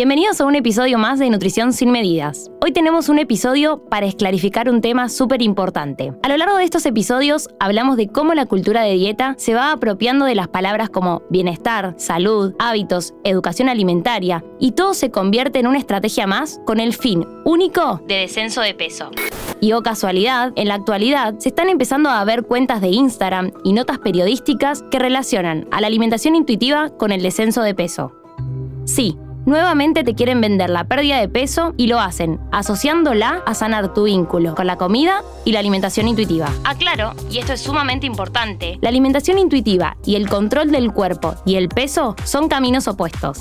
Bienvenidos a un episodio más de Nutrición sin Medidas. Hoy tenemos un episodio para esclarificar un tema súper importante. A lo largo de estos episodios hablamos de cómo la cultura de dieta se va apropiando de las palabras como bienestar, salud, hábitos, educación alimentaria, y todo se convierte en una estrategia más con el fin único de descenso de peso. Y o oh casualidad, en la actualidad se están empezando a ver cuentas de Instagram y notas periodísticas que relacionan a la alimentación intuitiva con el descenso de peso. Sí, Nuevamente te quieren vender la pérdida de peso y lo hacen asociándola a sanar tu vínculo con la comida y la alimentación intuitiva. Aclaro, y esto es sumamente importante, la alimentación intuitiva y el control del cuerpo y el peso son caminos opuestos.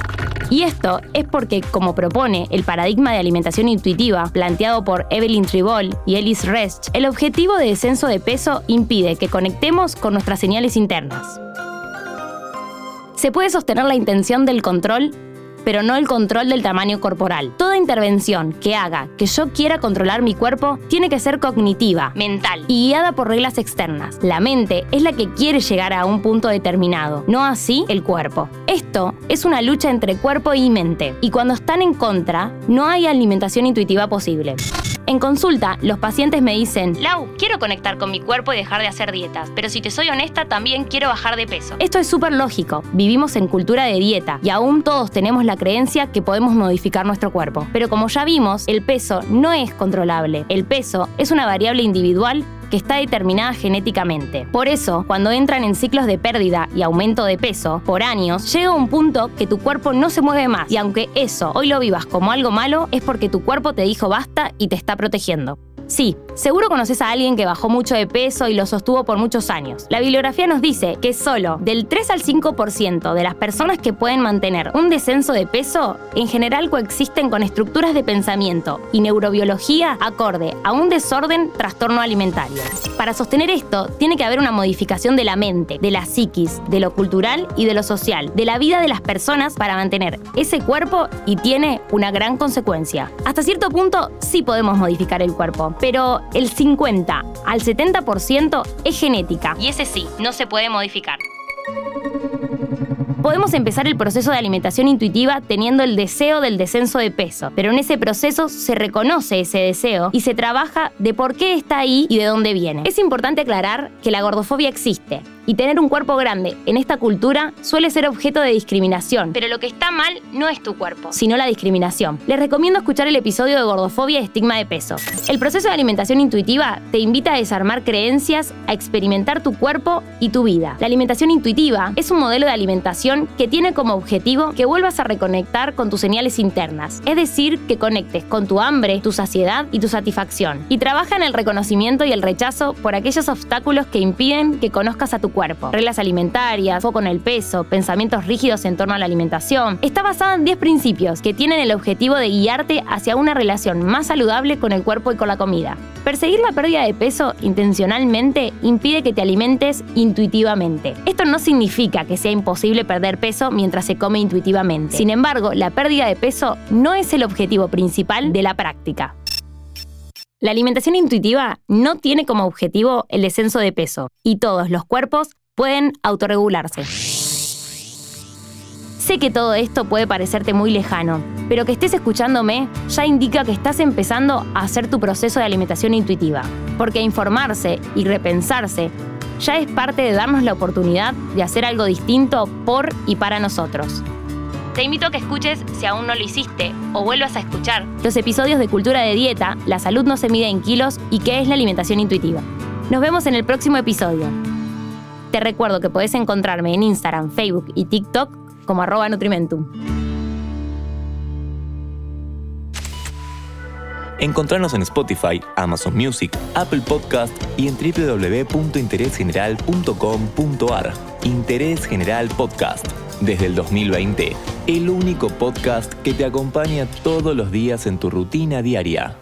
Y esto es porque, como propone el paradigma de alimentación intuitiva planteado por Evelyn Tribol y Ellis Rest, el objetivo de descenso de peso impide que conectemos con nuestras señales internas. Se puede sostener la intención del control pero no el control del tamaño corporal. Toda intervención que haga que yo quiera controlar mi cuerpo tiene que ser cognitiva, mental y guiada por reglas externas. La mente es la que quiere llegar a un punto determinado, no así el cuerpo. Esto es una lucha entre cuerpo y mente, y cuando están en contra, no hay alimentación intuitiva posible. En consulta, los pacientes me dicen, Lau, quiero conectar con mi cuerpo y dejar de hacer dietas, pero si te soy honesta, también quiero bajar de peso. Esto es súper lógico, vivimos en cultura de dieta y aún todos tenemos la creencia que podemos modificar nuestro cuerpo. Pero como ya vimos, el peso no es controlable. El peso es una variable individual que está determinada genéticamente. Por eso, cuando entran en ciclos de pérdida y aumento de peso por años, llega un punto que tu cuerpo no se mueve más y aunque eso hoy lo vivas como algo malo, es porque tu cuerpo te dijo basta y te está protegiendo. Sí, seguro conoces a alguien que bajó mucho de peso y lo sostuvo por muchos años. La bibliografía nos dice que solo del 3 al 5% de las personas que pueden mantener un descenso de peso en general coexisten con estructuras de pensamiento y neurobiología acorde a un desorden trastorno alimentario. Para sostener esto, tiene que haber una modificación de la mente, de la psiquis, de lo cultural y de lo social, de la vida de las personas para mantener ese cuerpo y tiene una gran consecuencia. Hasta cierto punto sí podemos modificar el cuerpo, pero el 50 al 70% es genética y ese sí, no se puede modificar. Podemos empezar el proceso de alimentación intuitiva teniendo el deseo del descenso de peso, pero en ese proceso se reconoce ese deseo y se trabaja de por qué está ahí y de dónde viene. Es importante aclarar que la gordofobia existe, y tener un cuerpo grande en esta cultura suele ser objeto de discriminación. Pero lo que está mal no es tu cuerpo, sino la discriminación. Les recomiendo escuchar el episodio de gordofobia y estigma de peso. El proceso de alimentación intuitiva te invita a desarmar creencias, a experimentar tu cuerpo y tu vida. La alimentación intuitiva es un modelo de alimentación que tiene como objetivo que vuelvas a reconectar con tus señales internas, es decir, que conectes con tu hambre, tu saciedad y tu satisfacción. Y trabaja en el reconocimiento y el rechazo por aquellos obstáculos que impiden que conozcas a tu cuerpo reglas alimentarias, foco en el peso, pensamientos rígidos en torno a la alimentación. Está basada en 10 principios que tienen el objetivo de guiarte hacia una relación más saludable con el cuerpo y con la comida. Perseguir la pérdida de peso intencionalmente impide que te alimentes intuitivamente. Esto no significa que sea imposible perder peso mientras se come intuitivamente. Sin embargo, la pérdida de peso no es el objetivo principal de la práctica. La alimentación intuitiva no tiene como objetivo el descenso de peso y todos los cuerpos pueden autorregularse. Sé que todo esto puede parecerte muy lejano, pero que estés escuchándome ya indica que estás empezando a hacer tu proceso de alimentación intuitiva, porque informarse y repensarse ya es parte de darnos la oportunidad de hacer algo distinto por y para nosotros. Te invito a que escuches, si aún no lo hiciste, o vuelvas a escuchar los episodios de Cultura de Dieta, La salud no se mide en kilos y qué es la alimentación intuitiva. Nos vemos en el próximo episodio. Te recuerdo que podés encontrarme en Instagram, Facebook y TikTok como arroba Nutrimentum. Encontrarnos en Spotify, Amazon Music, Apple Podcast y en www.interesgeneral.com.ar. Interés General Podcast desde el 2020, el único podcast que te acompaña todos los días en tu rutina diaria.